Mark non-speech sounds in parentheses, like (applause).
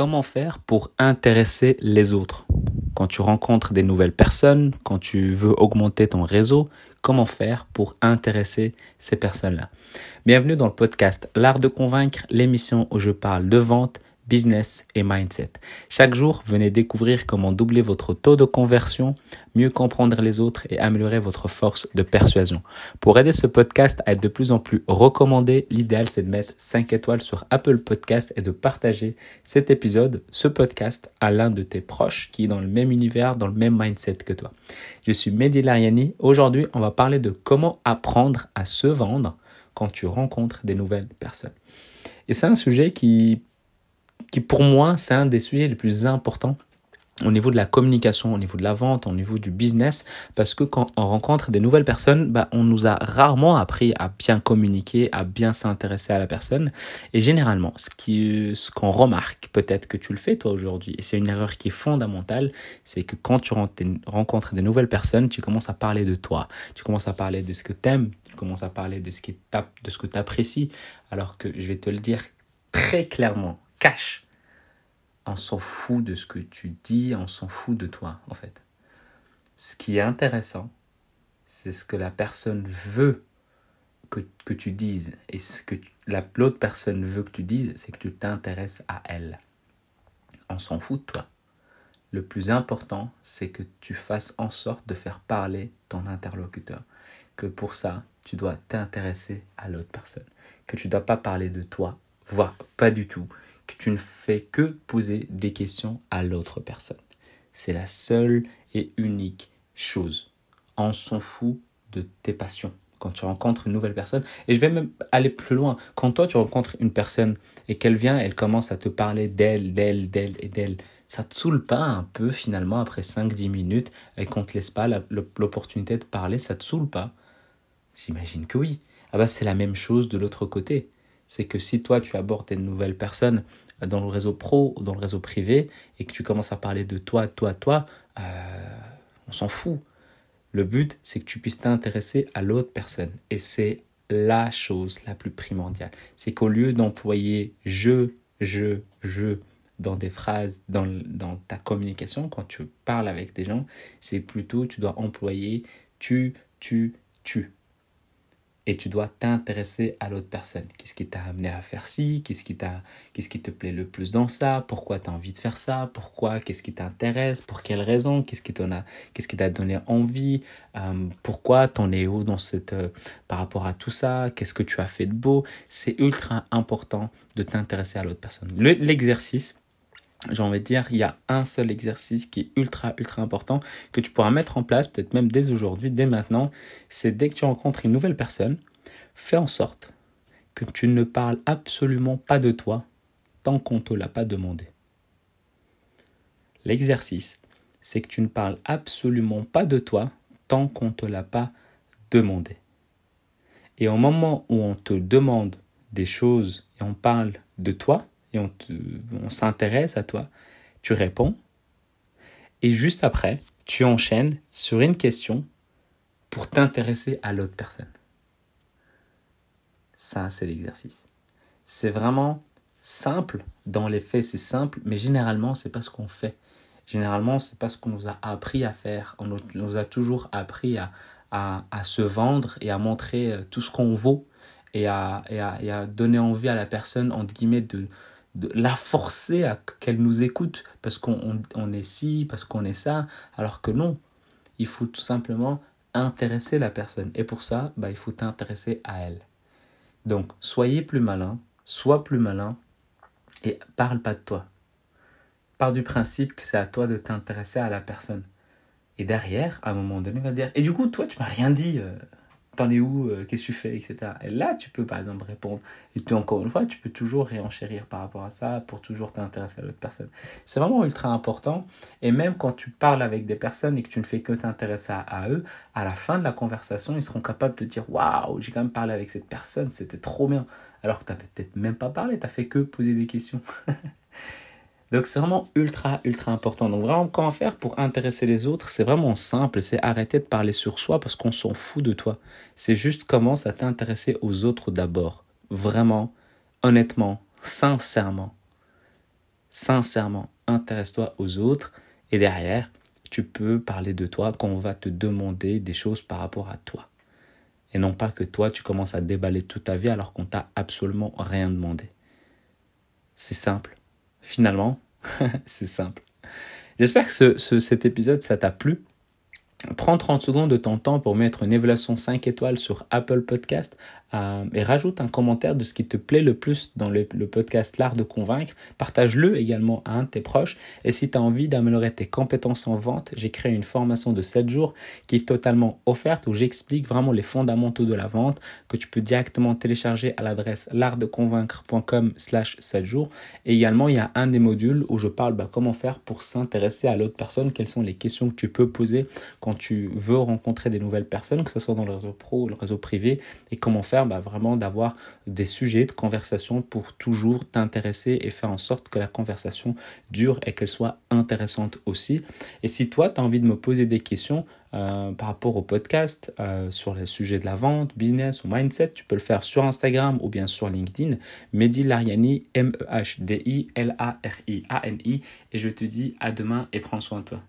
comment faire pour intéresser les autres. Quand tu rencontres des nouvelles personnes, quand tu veux augmenter ton réseau, comment faire pour intéresser ces personnes-là? Bienvenue dans le podcast L'art de convaincre, l'émission où je parle de vente, business et mindset. Chaque jour, venez découvrir comment doubler votre taux de conversion, mieux comprendre les autres et améliorer votre force de persuasion. Pour aider ce podcast à être de plus en plus recommandé, l'idéal c'est de mettre 5 étoiles sur Apple Podcast et de partager cet épisode, ce podcast, à l'un de tes proches qui est dans le même univers, dans le même mindset que toi. Je suis Mehdi Lariani. Aujourd'hui, on va parler de comment apprendre à se vendre quand tu rencontres des nouvelles personnes. Et c'est un sujet qui qui pour moi, c'est un des sujets les plus importants au niveau de la communication, au niveau de la vente, au niveau du business, parce que quand on rencontre des nouvelles personnes, bah, on nous a rarement appris à bien communiquer, à bien s'intéresser à la personne. Et généralement, ce qui, ce qu'on remarque, peut-être que tu le fais toi aujourd'hui, et c'est une erreur qui est fondamentale, c'est que quand tu rencontres des nouvelles personnes, tu commences à parler de toi, tu commences à parler de ce que tu aimes, tu commences à parler de ce qui de ce que tu apprécies, alors que je vais te le dire très clairement, cache. On s'en fout de ce que tu dis, on s'en fout de toi, en fait. Ce qui est intéressant, c'est ce que la personne veut que, que tu dises. Et ce que l'autre personne veut que tu dises, c'est que tu t'intéresses à elle. On s'en fout de toi. Le plus important, c'est que tu fasses en sorte de faire parler ton interlocuteur. Que pour ça, tu dois t'intéresser à l'autre personne. Que tu ne dois pas parler de toi, voire pas du tout tu ne fais que poser des questions à l'autre personne. C'est la seule et unique chose. On s'en fout de tes passions quand tu rencontres une nouvelle personne. Et je vais même aller plus loin. Quand toi, tu rencontres une personne et qu'elle vient, elle commence à te parler d'elle, d'elle, d'elle et d'elle. Ça te saoule pas un peu finalement après 5-10 minutes et qu'on te laisse pas l'opportunité de parler, ça te saoule pas? J'imagine que oui. Ah bah c'est la même chose de l'autre côté c'est que si toi tu abordes une nouvelle personne dans le réseau pro ou dans le réseau privé et que tu commences à parler de toi, toi, toi, euh, on s'en fout. Le but, c'est que tu puisses t'intéresser à l'autre personne. Et c'est la chose la plus primordiale. C'est qu'au lieu d'employer je, je, je dans des phrases, dans, dans ta communication, quand tu parles avec des gens, c'est plutôt tu dois employer tu, tu, tu et tu dois t'intéresser à l'autre personne. Qu'est-ce qui t'a amené à faire ci? Qu'est-ce qui, t'a, qui te plaît le plus dans ça? Pourquoi tu as envie de faire ça? Pourquoi? Qu'est-ce qui t'intéresse? Pour quelle raison? Qu'est-ce qui, qui t'a donné envie? Euh, Pourquoi t'en es où dans cette, euh, par rapport à tout ça? Qu'est-ce que tu as fait de beau? C'est ultra important de t'intéresser à l'autre personne. l'exercice, j'ai envie de dire, il y a un seul exercice qui est ultra, ultra important, que tu pourras mettre en place, peut-être même dès aujourd'hui, dès maintenant, c'est dès que tu rencontres une nouvelle personne, fais en sorte que tu ne parles absolument pas de toi tant qu'on ne te l'a pas demandé. L'exercice, c'est que tu ne parles absolument pas de toi tant qu'on ne te l'a pas demandé. Et au moment où on te demande des choses et on parle de toi, et on, on s'intéresse à toi, tu réponds. Et juste après, tu enchaînes sur une question pour t'intéresser à l'autre personne. Ça, c'est l'exercice. C'est vraiment simple. Dans les faits, c'est simple, mais généralement, c'est pas ce qu'on fait. Généralement, c'est pas ce qu'on nous a appris à faire. On nous a toujours appris à, à, à se vendre et à montrer euh, tout ce qu'on vaut et à, et à, et à donner envie à la personne, entre guillemets, de, de la forcer à qu'elle nous écoute parce qu'on on, est ci, parce qu'on est ça, alors que non. Il faut tout simplement intéresser la personne. Et pour ça, bah, il faut t'intéresser à elle. Donc, soyez plus malin, sois plus malin et parle pas de toi. Pars du principe que c'est à toi de t'intéresser à la personne. Et derrière, à un moment donné, va dire Et du coup, toi, tu m'as rien dit. T'en es où, euh, qu'est-ce que tu fais, etc. Et là, tu peux par exemple répondre. Et tu, encore une fois, tu peux toujours réenchérir par rapport à ça pour toujours t'intéresser à l'autre personne. C'est vraiment ultra important. Et même quand tu parles avec des personnes et que tu ne fais que t'intéresser à, eux, à la fin de la conversation, ils seront capables de dire Waouh, j'ai quand même parlé avec cette personne, c'était trop bien. Alors que tu n'avais peut-être même pas parlé, tu n'as fait que poser des questions. (laughs) Donc c'est vraiment ultra, ultra important. Donc vraiment, comment faire pour intéresser les autres? C'est vraiment simple, c'est arrêter de parler sur soi parce qu'on s'en fout de toi. C'est juste commence à t'intéresser aux autres d'abord. Vraiment, honnêtement, sincèrement. Sincèrement, intéresse-toi aux autres et derrière, tu peux parler de toi quand on va te demander des choses par rapport à toi. Et non pas que toi, tu commences à déballer toute ta vie alors qu'on t'a absolument rien demandé. C'est simple. Finalement, (laughs) c'est simple. J'espère que cet épisode, ça t'a plu. Prends 30 secondes de ton temps pour mettre une évaluation 5 étoiles sur Apple Podcast euh, et rajoute un commentaire de ce qui te plaît le plus dans le, podcast L'Art de Convaincre. Partage-le également à un de tes proches. Et si tu as envie d'améliorer tes compétences en vente, j'ai créé une formation de 7 jours qui est totalement offerte où j'explique vraiment les fondamentaux de la vente que tu peux directement télécharger à l'adresse l'artdeconvaincre.com slash 7 jours. Et également, il y a un des modules où je parle bah, comment faire pour s'intéresser à l'autre personne, quelles sont les questions que tu peux poser quand tu veux rencontrer des nouvelles personnes, que ce soit dans le réseau pro ou le réseau privé, et comment faire bah, vraiment d'avoir des sujets de conversation pour toujours t'intéresser et faire en sorte que la conversation dure et qu'elle soit intéressante aussi. Et si toi, tu as envie de me poser des questions euh, par rapport au podcast euh, sur les sujets de la vente, business ou mindset, tu peux le faire sur Instagram ou bien sur LinkedIn. Mehdi Lariani, M-E-H-D-I-L-A-R-I-A-N-I. Et je te dis à demain et prends soin de toi.